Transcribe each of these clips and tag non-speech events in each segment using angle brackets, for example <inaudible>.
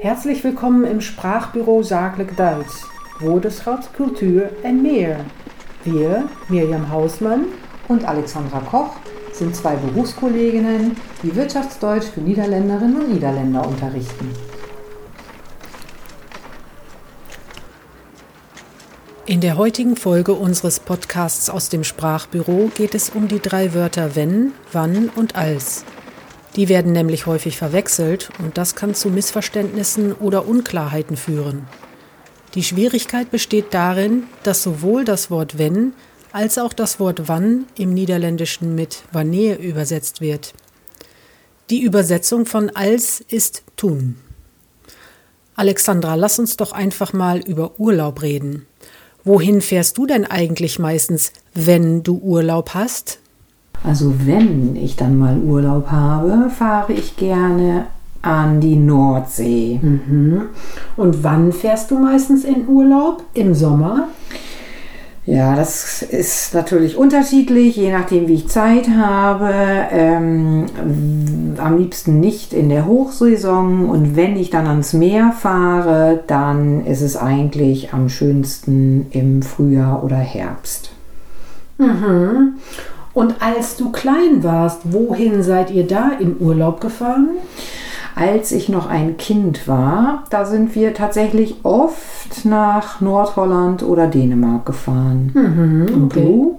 Herzlich willkommen im Sprachbüro Zakelijk Duits, Woordenschat, Kultur en meer. Wir, Mirjam Hausmann und Alexandra Koch, sind zwei Berufskolleginnen, die Wirtschaftsdeutsch für Niederländerinnen und Niederländer unterrichten. In der heutigen Folge unseres Podcasts aus dem Sprachbüro geht es um die drei Wörter wenn, wann und als. Die werden nämlich häufig verwechselt und das kann zu Missverständnissen oder Unklarheiten führen. Die Schwierigkeit besteht darin, dass sowohl das Wort wenn als auch das Wort wann im Niederländischen mit wanneer übersetzt wird. Die Übersetzung von als ist tun. Alexandra, lass uns doch einfach mal über Urlaub reden. Wohin fährst du denn eigentlich meistens, wenn du Urlaub hast? Also wenn ich dann mal Urlaub habe, fahre ich gerne an die Nordsee. Mhm. Und wann fährst du meistens in Urlaub? Im Sommer? Ja, das ist natürlich unterschiedlich, je nachdem, wie ich Zeit habe. Ähm, am liebsten nicht in der Hochsaison. Und wenn ich dann ans Meer fahre, dann ist es eigentlich am schönsten im Frühjahr oder Herbst. Mhm. Und als du klein warst, wohin seid ihr da im Urlaub gefahren? als ich noch ein Kind war, da sind wir tatsächlich oft nach Nordholland oder Dänemark gefahren. Mhm, Und du?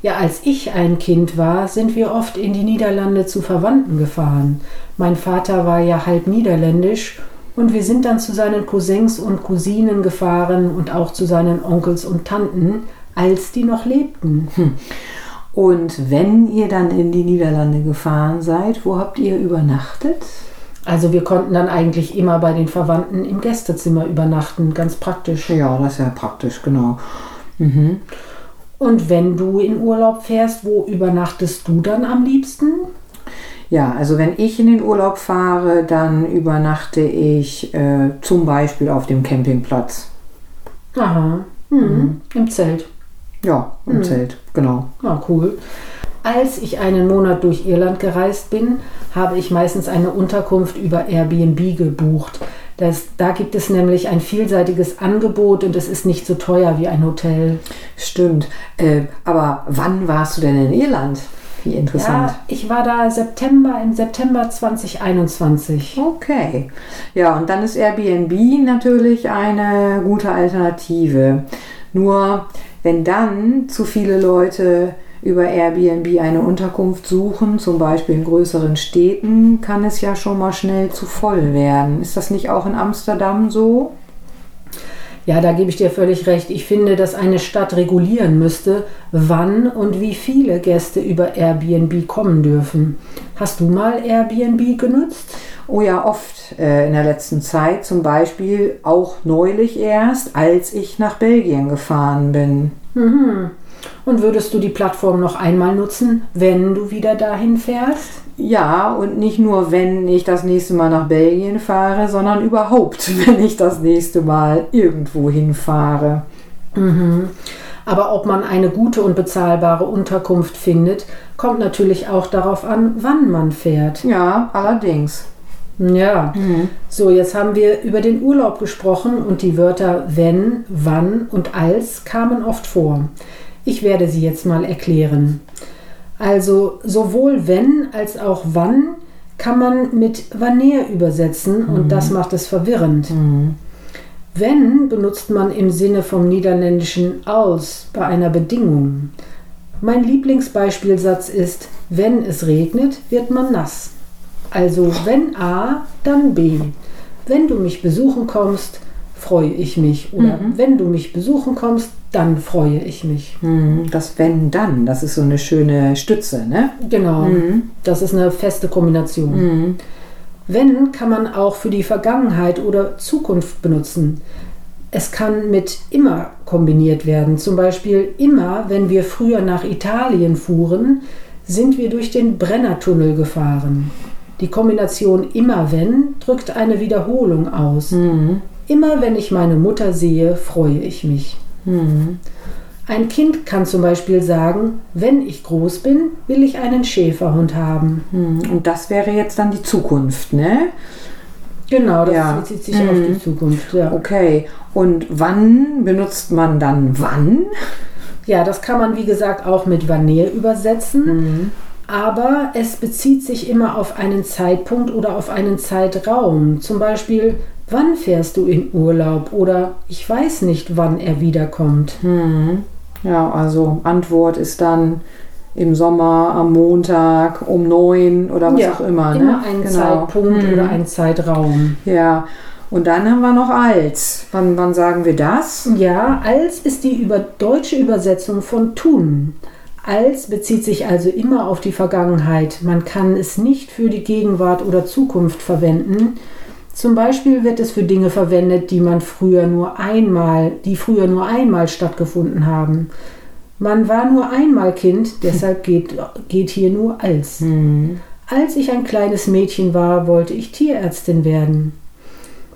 Ja, als ich ein Kind war, sind wir oft in die Niederlande zu Verwandten gefahren. Mein Vater war ja halb niederländisch und wir sind dann zu seinen Cousins und Cousinen gefahren und auch zu seinen Onkels und Tanten, als die noch lebten. Hm. Und wenn ihr dann in die Niederlande gefahren seid, wo habt ihr übernachtet? Also wir konnten dann eigentlich immer bei den Verwandten im Gästezimmer übernachten, ganz praktisch. Ja, das ist ja praktisch, genau. Mhm. Und wenn du in Urlaub fährst, wo übernachtest du dann am liebsten? Ja, also wenn ich in den Urlaub fahre, dann übernachte ich äh, zum Beispiel auf dem Campingplatz. Aha, mhm. Mhm. im Zelt. Ja, im mhm. Zelt, genau. Ah, cool. Als ich einen Monat durch Irland gereist bin, habe ich meistens eine Unterkunft über Airbnb gebucht. Das, da gibt es nämlich ein vielseitiges Angebot und es ist nicht so teuer wie ein Hotel. Stimmt. Äh, aber wann warst du denn in Irland? Wie interessant. Ja, ich war da September, im September 2021. Okay. Ja, und dann ist Airbnb natürlich eine gute Alternative. Nur wenn dann zu viele Leute über Airbnb eine Unterkunft suchen, zum Beispiel in größeren Städten, kann es ja schon mal schnell zu voll werden. Ist das nicht auch in Amsterdam so? Ja, da gebe ich dir völlig recht. Ich finde, dass eine Stadt regulieren müsste, wann und wie viele Gäste über Airbnb kommen dürfen. Hast du mal Airbnb genutzt? Oh ja, oft äh, in der letzten Zeit. Zum Beispiel auch neulich erst, als ich nach Belgien gefahren bin. Mhm. Und würdest du die Plattform noch einmal nutzen, wenn du wieder dahin fährst? Ja, und nicht nur, wenn ich das nächste Mal nach Belgien fahre, sondern überhaupt, <laughs> wenn ich das nächste Mal irgendwo hinfahre. Mhm. Aber ob man eine gute und bezahlbare Unterkunft findet, kommt natürlich auch darauf an, wann man fährt. Ja, allerdings. Ja, mhm. so jetzt haben wir über den Urlaub gesprochen und die Wörter wenn, wann und als kamen oft vor. Ich werde sie jetzt mal erklären. Also sowohl wenn als auch wann kann man mit wanneer übersetzen und mhm. das macht es verwirrend. Mhm. Wenn benutzt man im Sinne vom niederländischen als bei einer Bedingung. Mein Lieblingsbeispielsatz ist, wenn es regnet, wird man nass. Also wenn A, dann B. Wenn du mich besuchen kommst, freue ich mich. Oder mhm. wenn du mich besuchen kommst, dann freue ich mich. Mhm. Das wenn dann, das ist so eine schöne Stütze, ne? Genau. Mhm. Das ist eine feste Kombination. Mhm. Wenn kann man auch für die Vergangenheit oder Zukunft benutzen. Es kann mit immer kombiniert werden. Zum Beispiel immer, wenn wir früher nach Italien fuhren, sind wir durch den Brennertunnel gefahren. Die Kombination immer wenn drückt eine Wiederholung aus. Mhm. Immer wenn ich meine Mutter sehe, freue ich mich. Mhm. Ein Kind kann zum Beispiel sagen, wenn ich groß bin, will ich einen Schäferhund haben. Mhm. Und das wäre jetzt dann die Zukunft, ne? Genau, das Ja. bezieht sich Mhm. auf die Zukunft. Ja. Okay. Und wann benutzt man dann wann? ja, das kann man wie gesagt auch mit Vanille übersetzen. Aber es bezieht sich immer auf einen Zeitpunkt oder auf einen Zeitraum. Zum Beispiel, wann fährst du in Urlaub? Oder ich weiß nicht, wann er wiederkommt. Ja, also Antwort ist dann im Sommer am Montag um neun oder was auch immer. Immer ne? ein Genau. Zeitpunkt Mhm. oder ein Zeitraum. Ja. Und dann haben wir noch als. Wann, wann sagen wir das? Ja, als ist die über deutsche Übersetzung von tun. Als bezieht sich also immer auf die Vergangenheit. Man kann es nicht für die Gegenwart oder Zukunft verwenden. Zum Beispiel wird es für Dinge verwendet, die man früher nur einmal, die früher nur einmal stattgefunden haben. Man war nur einmal Kind, deshalb geht, geht hier nur als. <laughs> Als ich ein kleines Mädchen war, wollte ich Tierärztin werden.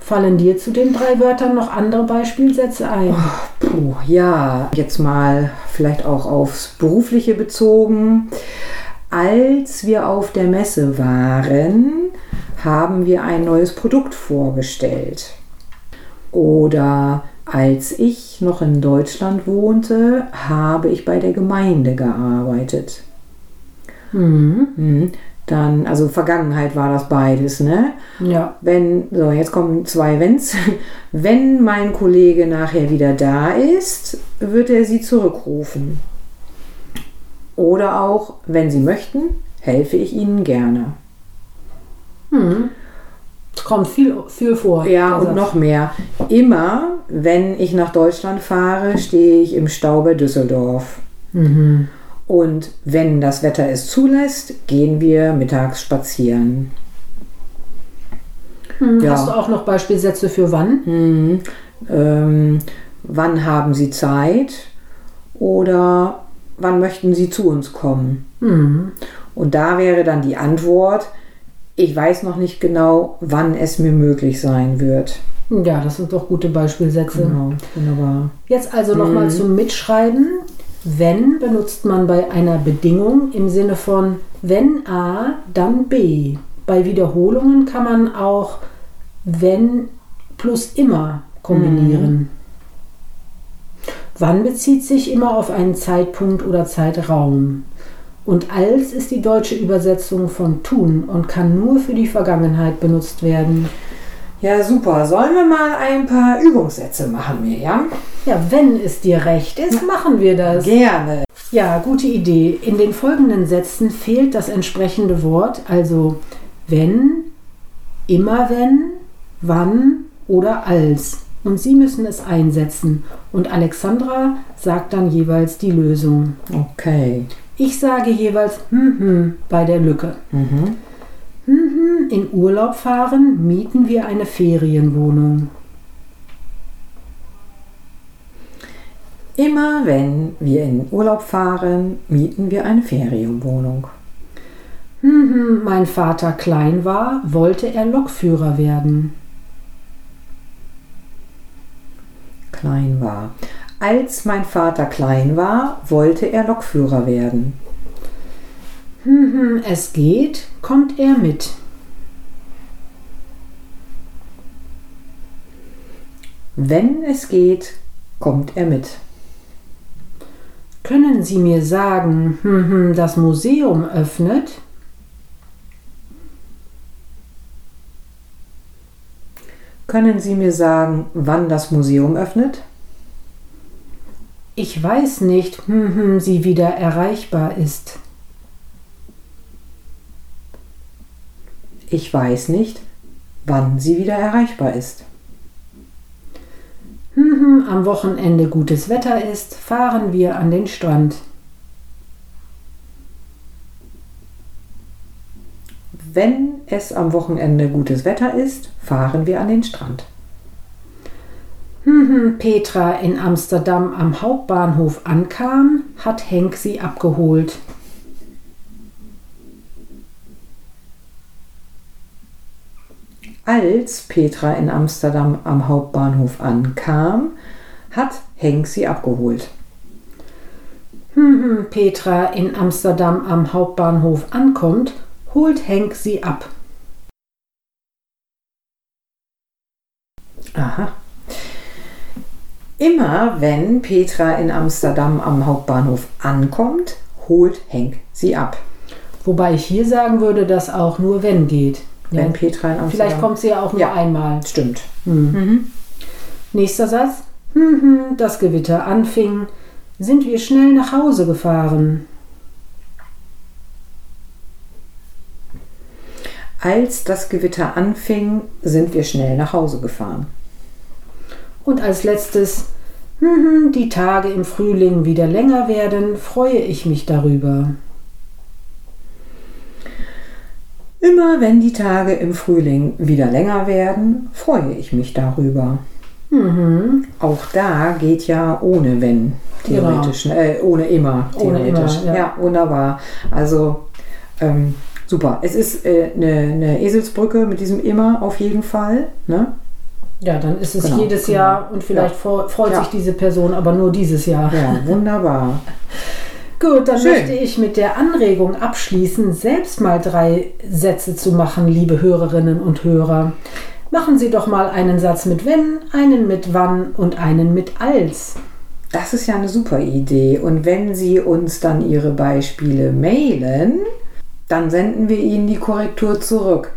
Fallen dir zu den drei Wörtern noch andere Beispielsätze ein? Puh, ja, jetzt mal vielleicht auch aufs Berufliche bezogen. Als wir auf der Messe waren, haben wir ein neues Produkt vorgestellt. Oder als ich noch in Deutschland wohnte, habe ich bei der Gemeinde gearbeitet. Mhm. Dann, also Vergangenheit war das beides, ne? Ja. Wenn, so jetzt kommen zwei Wenns. <laughs> Wenn mein Kollege nachher wieder da ist, wird er sie zurückrufen. Oder auch, wenn sie möchten, helfe ich ihnen gerne. Es kommt viel, viel vor. Ja, und Satz. noch mehr. Immer, wenn ich nach Deutschland fahre, stehe ich im Stau bei Düsseldorf. Und wenn das Wetter es zulässt, gehen wir mittags spazieren. Hm, ja. Hast du auch noch Beispielsätze für wann? Ähm, wann haben Sie Zeit? Oder wann möchten Sie zu uns kommen? Und da wäre dann die Antwort, ich weiß noch nicht genau, wann es mir möglich sein wird. Ja, das sind doch gute Beispielsätze. Genau, wunderbar. Jetzt also nochmal zum Mitschreiben. Wenn benutzt man bei einer Bedingung im Sinne von wenn A, dann B. Bei Wiederholungen kann man auch wenn plus immer kombinieren. Wann bezieht sich immer auf einen Zeitpunkt oder Zeitraum. Und als ist die deutsche Übersetzung von tun und kann nur für die Vergangenheit benutzt werden. Ja, super. Sollen wir mal ein paar Übungssätze machen, Mirjam? Ja, wenn es dir recht ist, machen wir das. Gerne. Ja, gute Idee. In den folgenden Sätzen fehlt das entsprechende Wort, also wenn, immer wenn, wann oder als. Und Sie müssen es einsetzen. Und Alexandra sagt dann jeweils die Lösung. Okay. Ich sage jeweils hm, hm bei der Lücke. Hm, hm, in Urlaub fahren mieten wir eine Ferienwohnung. Immer wenn wir in Urlaub fahren, mieten wir eine Ferienwohnung. Hm, hm, mein Vater klein war, wollte er Lokführer werden. Klein war. Als mein Vater klein war, wollte er Lokführer werden. Hm, es geht, kommt er mit. Wenn es geht, kommt er mit. Können Sie mir sagen, hm, hm, das Museum öffnet? Können Sie mir sagen, wann das Museum öffnet? Ich weiß nicht, hm, hm, sie wieder erreichbar ist. Ich weiß nicht, wann sie wieder erreichbar ist. Hm, hm, am Wochenende gutes Wetter ist, fahren wir an den Strand. Wenn es am Wochenende gutes Wetter ist, fahren wir an den Strand. Hm, hm, Petra in Amsterdam am Hauptbahnhof ankam, hat Henk sie abgeholt. Als Petra in Amsterdam am Hauptbahnhof ankam, hat Henk sie abgeholt. Hm, hm, Petra in Amsterdam am Hauptbahnhof ankommt, holt Henk sie ab. Aha. Immer wenn Petra in Amsterdam am Hauptbahnhof ankommt, holt Henk sie ab. Wobei ich hier sagen würde, dass auch nur wenn geht. Wenn Ja. Petra in Amsterdam. Vielleicht kommt sie ja auch nur Ja. einmal. Stimmt. Nächster Satz. Hm, hm, das Gewitter anfing, sind wir schnell nach Hause gefahren. Als das Gewitter anfing, sind wir schnell nach Hause gefahren. Und als letztes, hm, hm, die Tage im Frühling wieder länger werden, freue ich mich darüber. Immer wenn die Tage im Frühling wieder länger werden, freue ich mich darüber. Mhm. Auch da geht ja ohne wenn, theoretisch. Äh, ohne immer, Ohne theoretisch. immer, ja. ja. wunderbar. Also, ähm, super. Es ist äh, eine, eine Eselsbrücke mit diesem immer auf jeden Fall. Ne? Ja, dann ist es Genau, jedes genau. Jahr und vielleicht Ja. freut Ja. sich diese Person aber nur dieses Jahr. Ja, <laughs> wunderbar. Gut, dann Schön. möchte ich mit der Anregung abschließen, selbst mal drei Sätze zu machen, liebe Hörerinnen und Hörer. Machen Sie doch mal einen Satz mit wenn, einen mit wann und einen mit als. Das ist ja eine super Idee. Und wenn Sie uns dann Ihre Beispiele mailen, dann senden wir Ihnen die Korrektur zurück.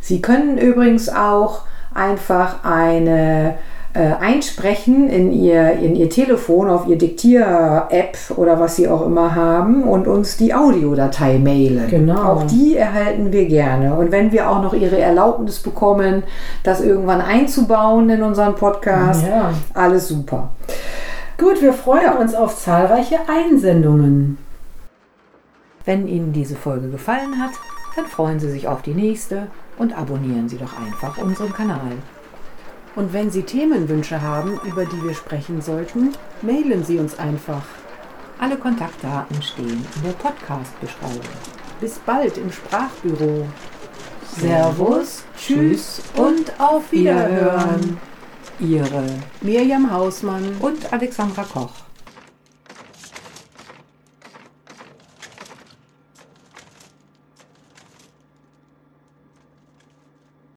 Sie können übrigens auch einfach eine äh, einsprechen in ihr, in ihr Telefon, auf Ihr Diktier-App oder was Sie auch immer haben und uns die Audiodatei mailen. Genau. Auch die erhalten wir gerne. Und wenn wir auch noch Ihre Erlaubnis bekommen, das irgendwann einzubauen in unseren Podcast, Ja. alles super. Gut, wir freuen uns auf zahlreiche Einsendungen. Wenn Ihnen diese Folge gefallen hat, dann freuen Sie sich auf die nächste und abonnieren Sie doch einfach unseren Kanal. Und wenn Sie Themenwünsche haben, über die wir sprechen sollten, mailen Sie uns einfach. Alle Kontaktdaten stehen in der Podcast-Beschreibung. Bis bald im Sprachbüro. Servus, Tschüss und auf Wiederhören. Ihre Mirjam Hausmann. und Alexandra Koch.